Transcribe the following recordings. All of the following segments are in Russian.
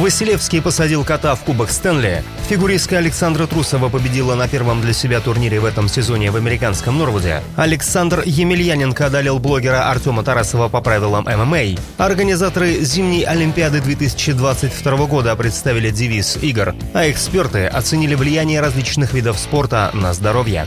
Василевский посадил кота в Кубок Стэнли. Фигуристка Александра Трусова победила на первом для себя турнире в этом сезоне в американском Норвуде. Александр Емельяненко одолел блогера Артема Тарасова по правилам ММА. Организаторы зимней Олимпиады 2022 года представили девиз игр, а эксперты оценили влияние различных видов спорта на здоровье.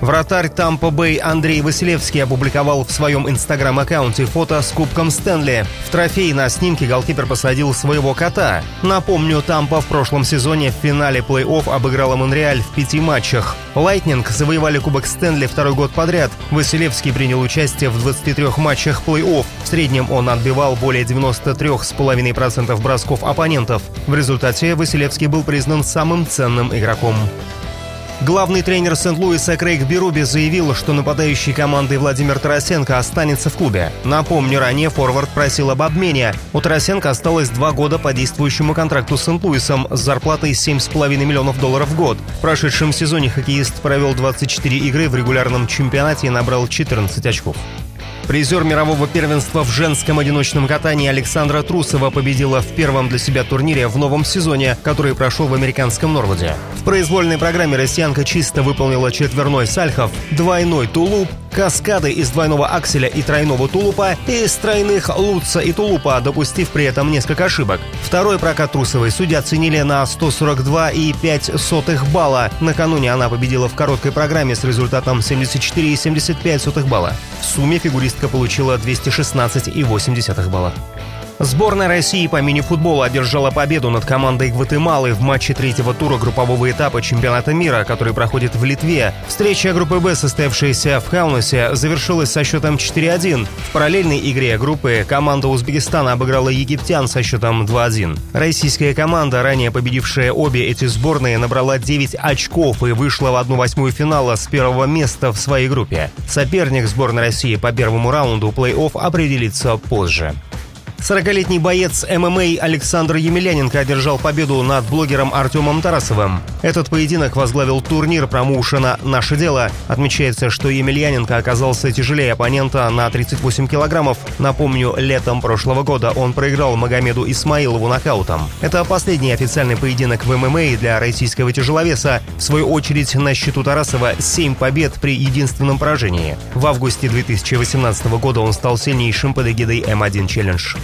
Вратарь Тампа Бэй Андрей Василевский опубликовал в своем инстаграм-аккаунте фото с Кубком Стэнли. В трофей на снимке голкипер посадил своего кота. Напомню, Тампа в прошлом сезоне в финале плей-офф обыграла Монреаль в пяти матчах. Лайтнинг завоевали Кубок Стэнли второй год подряд. Василевский принял участие в 23 матчах плей-офф. В среднем он отбивал более 93,5% бросков оппонентов. В результате Василевский был признан самым ценным игроком. Главный тренер Сент-Луиса Крейг Беруби заявил, что нападающий команды Владимир Тарасенко останется в клубе. Напомню, ранее форвард просил об обмене. У Тарасенко осталось два года по действующему контракту с Сент-Луисом с зарплатой 7,5 миллионов долларов в год. В прошедшем сезоне хоккеист провел 24 игры в регулярном чемпионате и набрал 14 очков. Призер мирового первенства в женском одиночном катании Александра Трусова победила в первом для себя турнире в новом сезоне, который прошел в американском Норвуде. В произвольной программе россиянка чисто выполнила четверной сальхов, двойной тулуп, каскады из двойного акселя и тройного тулупа и из тройных лутца и тулупа, допустив при этом несколько ошибок. Второй прокат Трусовой судья оценили на 142,5 балла. Накануне она победила в короткой программе с результатом 74,75 балла. В сумме фигуристка получила 216,8 балла. Сборная России по мини-футболу одержала победу над командой Гватемалы в матче третьего тура группового этапа чемпионата мира, который проходит в Литве. Встреча группы «Б», состоявшаяся в Хаунасе, завершилась со счетом 4-1. В параллельной игре группы команда Узбекистана обыграла египтян со счетом 2-1. Российская команда, ранее победившая обе эти сборные, набрала 9 очков и вышла в 1-8 финала с первого места в своей группе. Соперник сборной России по первому раунду плей-офф определится позже. 40-летний боец ММА Александр Емельяненко одержал победу над блогером Артемом Тарасовым. Этот поединок возглавил турнир промоушена «Наше дело». Отмечается, что Емельяненко оказался тяжелее оппонента на 38 килограммов. Напомню, летом прошлого года он проиграл Магомеду Исмаилову нокаутом. Это последний официальный поединок в ММА для российского тяжеловеса. В свою очередь, на счету Тарасова 7 побед при единственном поражении. В августе 2018 года он стал сильнейшим под эгидой М1 Челлендж.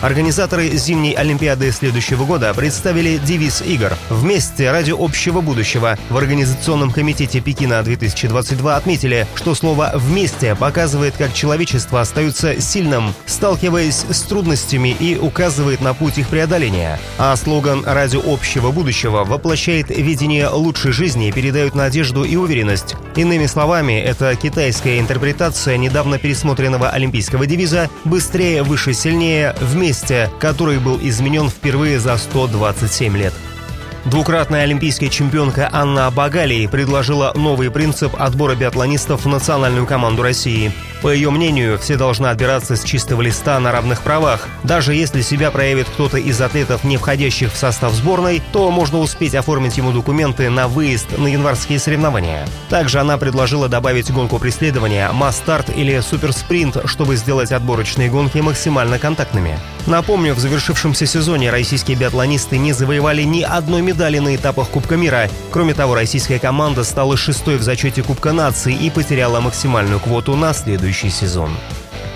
Организаторы зимней Олимпиады следующего года представили девиз игр «Вместе ради общего будущего». В Организационном комитете Пекина 2022 отметили, что слово «вместе» показывает, как человечество остается сильным, сталкиваясь с трудностями и указывает на путь их преодоления. А слоган «Ради общего будущего» воплощает видение лучшей жизни и передает надежду и уверенность. Иными словами, это китайская интерпретация недавно пересмотренного олимпийского девиза «Быстрее, выше, сильнее, вместе месте, который был изменен впервые за 127 лет. Двукратная олимпийская чемпионка Анна Багалий предложила новый принцип отбора биатлонистов в национальную команду России. По ее мнению, все должны отбираться с чистого листа на равных правах. Даже если себя проявит кто-то из атлетов, не входящих в состав сборной, то можно успеть оформить ему документы на выезд на январские соревнования. Также она предложила добавить гонку преследования, масс-старт или суперспринт, чтобы сделать отборочные гонки максимально контактными. Напомню, в завершившемся сезоне российские биатлонисты не завоевали ни одной медали на этапах Кубка мира. Кроме того, российская команда стала шестой в зачете Кубка нации и потеряла максимальную квоту на следующий сезон.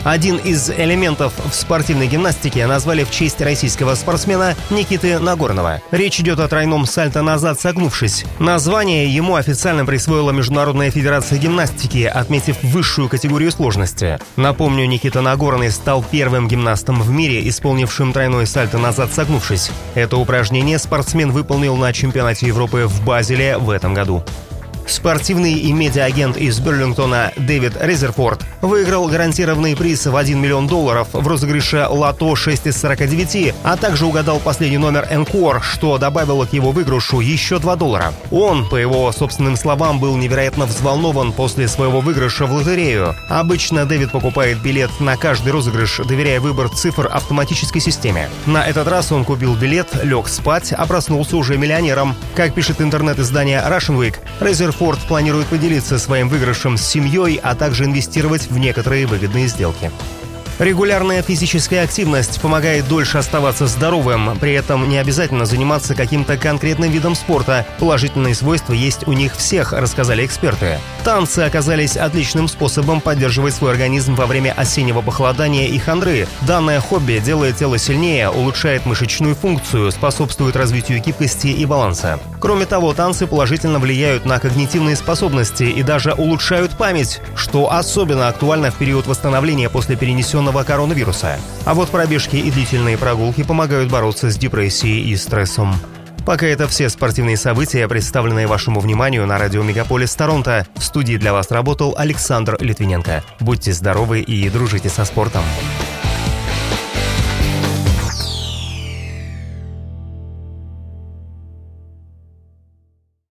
Один из элементов в спортивной гимнастике назвали в честь российского спортсмена Никиты Нагорного. Речь идет о тройном сальто назад согнувшись. Название ему официально присвоила Международная федерация гимнастики, отметив высшую категорию сложности. Напомню, Никита Нагорный стал первым гимнастом в мире, исполнившим тройной сальто назад согнувшись. Это упражнение спортсмен выполнил на чемпионате Европы в Базеле в этом году. Спортивный и медиа-агент из Берлингтона Дэвид Резерфорд выиграл гарантированный приз в 1 миллион долларов в розыгрыше «Лото 6 из 49», а также угадал последний номер «Энкор», что добавило к его выигрышу еще 2 доллара. Он, по его собственным словам, был невероятно взволнован после своего выигрыша в лотерею. Обычно Дэвид покупает билет на каждый розыгрыш, доверяя выбор цифр автоматической системе. На этот раз он купил билет, лег спать, а проснулся уже миллионером. Как пишет интернет-издание Russian Week, Резерфорд планирует поделиться своим выигрышем с семьей, а также инвестировать в некоторые выгодные сделки. Регулярная физическая активность помогает дольше оставаться здоровым, при этом не обязательно заниматься каким-то конкретным видом спорта. Положительные свойства есть у них всех, рассказали эксперты. Танцы оказались отличным способом поддерживать свой организм во время осеннего похолодания и хандры. Данное хобби делает тело сильнее, улучшает мышечную функцию, способствует развитию гибкости и баланса. Кроме того, танцы положительно влияют на когнитивные способности и даже улучшают память, что особенно актуально в период восстановления после перенесенного инфекционного коронавируса. А вот пробежки и длительные прогулки помогают бороться с депрессией и стрессом. Пока это все спортивные события, представленные вашему вниманию на радио Мегаполис Торонто. В студии для вас работал Александр Литвиненко. Будьте здоровы и дружите со спортом.